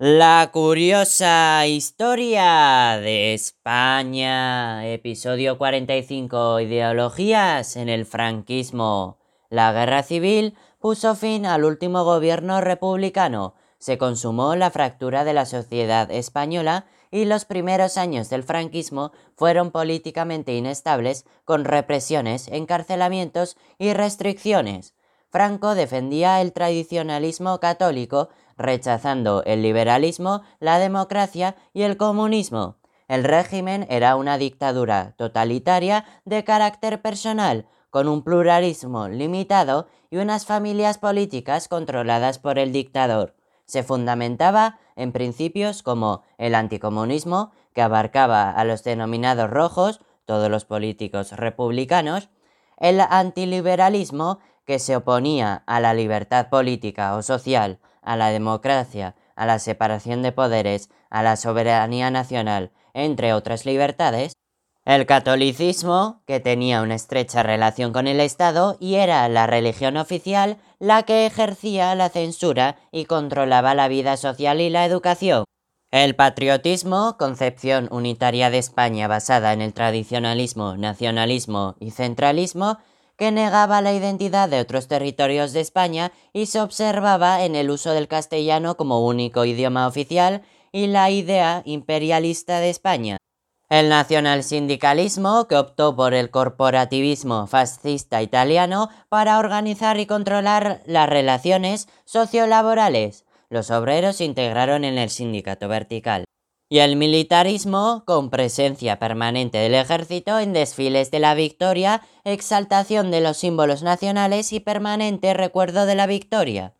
La curiosa historia de España, episodio 45, ideologías en el franquismo. La guerra civil puso fin al último gobierno republicano, se consumó la fractura de la sociedad española y los primeros años del franquismo fueron políticamente inestables con represiones, encarcelamientos y restricciones. Franco defendía el tradicionalismo católico, rechazando el liberalismo, la democracia y el comunismo. El régimen era una dictadura totalitaria de carácter personal, con un pluralismo limitado y unas familias políticas controladas por el dictador. Se fundamentaba en principios como el anticomunismo, que abarcaba a los denominados rojos, todos los políticos republicanos, el antiliberalismo, que se oponía a la libertad política o social, a la democracia, a la separación de poderes, a la soberanía nacional, entre otras libertades, el catolicismo, que tenía una estrecha relación con el Estado y era la religión oficial la que ejercía la censura y controlaba la vida social y la educación. El patriotismo, concepción unitaria de España basada en el tradicionalismo, nacionalismo y centralismo, que negaba la identidad de otros territorios de España y se observaba en el uso del castellano como único idioma oficial y la idea imperialista de España. El nacionalsindicalismo, que optó por el corporativismo fascista italiano para organizar y controlar las relaciones sociolaborales. Los obreros se integraron en el sindicato vertical y el militarismo, con presencia permanente del ejército en desfiles de la victoria, exaltación de los símbolos nacionales y permanente recuerdo de la victoria.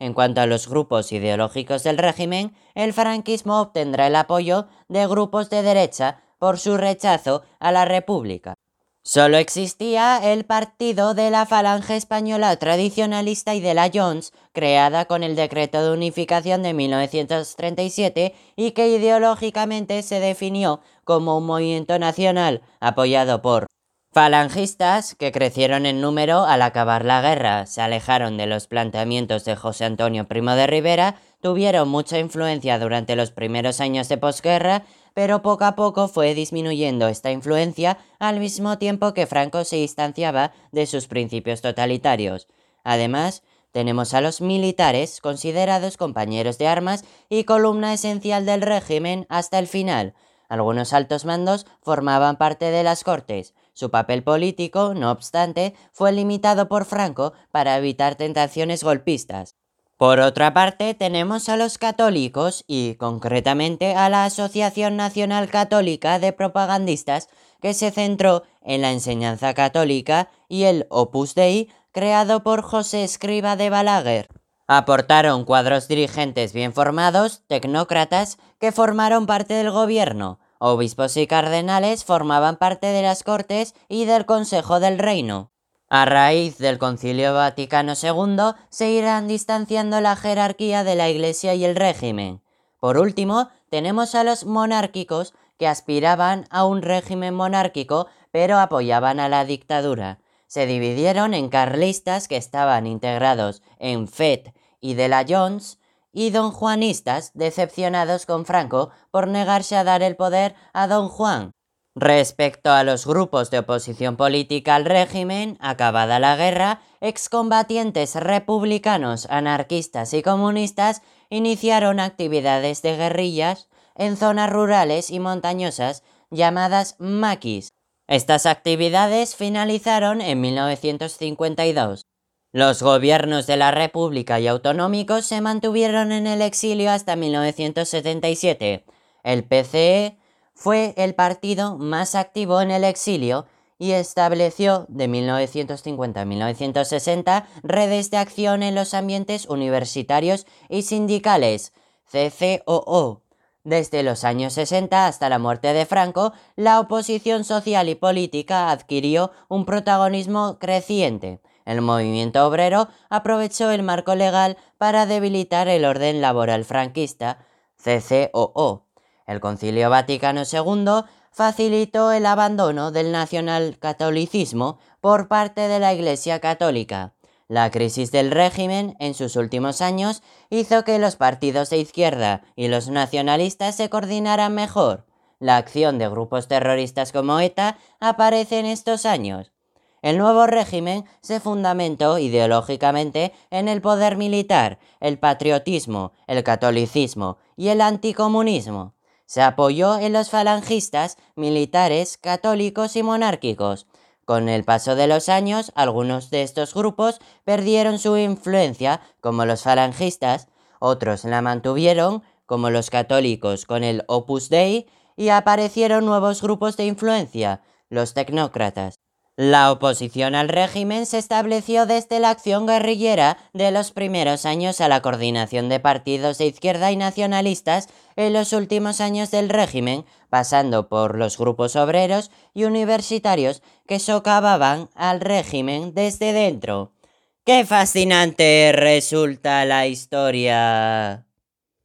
En cuanto a los grupos ideológicos del régimen, el franquismo obtendrá el apoyo de grupos de derecha por su rechazo a la República. Solo existía el partido de la Falange Española Tradicionalista y de la Jones, creada con el Decreto de Unificación de 1937 y que ideológicamente se definió como un movimiento nacional apoyado por falangistas que crecieron en número al acabar la guerra, se alejaron de los planteamientos de José Antonio Primo de Rivera, tuvieron mucha influencia durante los primeros años de posguerra pero poco a poco fue disminuyendo esta influencia al mismo tiempo que Franco se distanciaba de sus principios totalitarios. Además, tenemos a los militares, considerados compañeros de armas y columna esencial del régimen hasta el final. Algunos altos mandos formaban parte de las cortes. Su papel político, no obstante, fue limitado por Franco para evitar tentaciones golpistas. Por otra parte, tenemos a los católicos y concretamente a la Asociación Nacional Católica de Propagandistas que se centró en la enseñanza católica y el Opus Dei creado por José Escriba de Balaguer. Aportaron cuadros dirigentes bien formados, tecnócratas, que formaron parte del gobierno. Obispos y cardenales formaban parte de las cortes y del Consejo del Reino. A raíz del Concilio Vaticano II, se irán distanciando la jerarquía de la Iglesia y el régimen. Por último, tenemos a los monárquicos que aspiraban a un régimen monárquico pero apoyaban a la dictadura. Se dividieron en carlistas que estaban integrados en FED y de la Jones y donjuanistas decepcionados con Franco por negarse a dar el poder a don Juan, Respecto a los grupos de oposición política al régimen, acabada la guerra, excombatientes republicanos, anarquistas y comunistas iniciaron actividades de guerrillas en zonas rurales y montañosas llamadas maquis. Estas actividades finalizaron en 1952. Los gobiernos de la República y autonómicos se mantuvieron en el exilio hasta 1977. El PCE fue el partido más activo en el exilio y estableció de 1950 a 1960 redes de acción en los ambientes universitarios y sindicales, CCOO. Desde los años 60 hasta la muerte de Franco, la oposición social y política adquirió un protagonismo creciente. El movimiento obrero aprovechó el marco legal para debilitar el orden laboral franquista, CCOO, el Concilio Vaticano II facilitó el abandono del nacionalcatolicismo por parte de la Iglesia Católica. La crisis del régimen en sus últimos años hizo que los partidos de izquierda y los nacionalistas se coordinaran mejor. La acción de grupos terroristas como ETA aparece en estos años. El nuevo régimen se fundamentó ideológicamente en el poder militar, el patriotismo, el catolicismo y el anticomunismo. Se apoyó en los falangistas, militares, católicos y monárquicos. Con el paso de los años, algunos de estos grupos perdieron su influencia, como los falangistas, otros la mantuvieron, como los católicos con el Opus Dei, y aparecieron nuevos grupos de influencia, los tecnócratas. La oposición al régimen se estableció desde la acción guerrillera de los primeros años a la coordinación de partidos de izquierda y nacionalistas en los últimos años del régimen, pasando por los grupos obreros y universitarios que socavaban al régimen desde dentro. ¡Qué fascinante resulta la historia!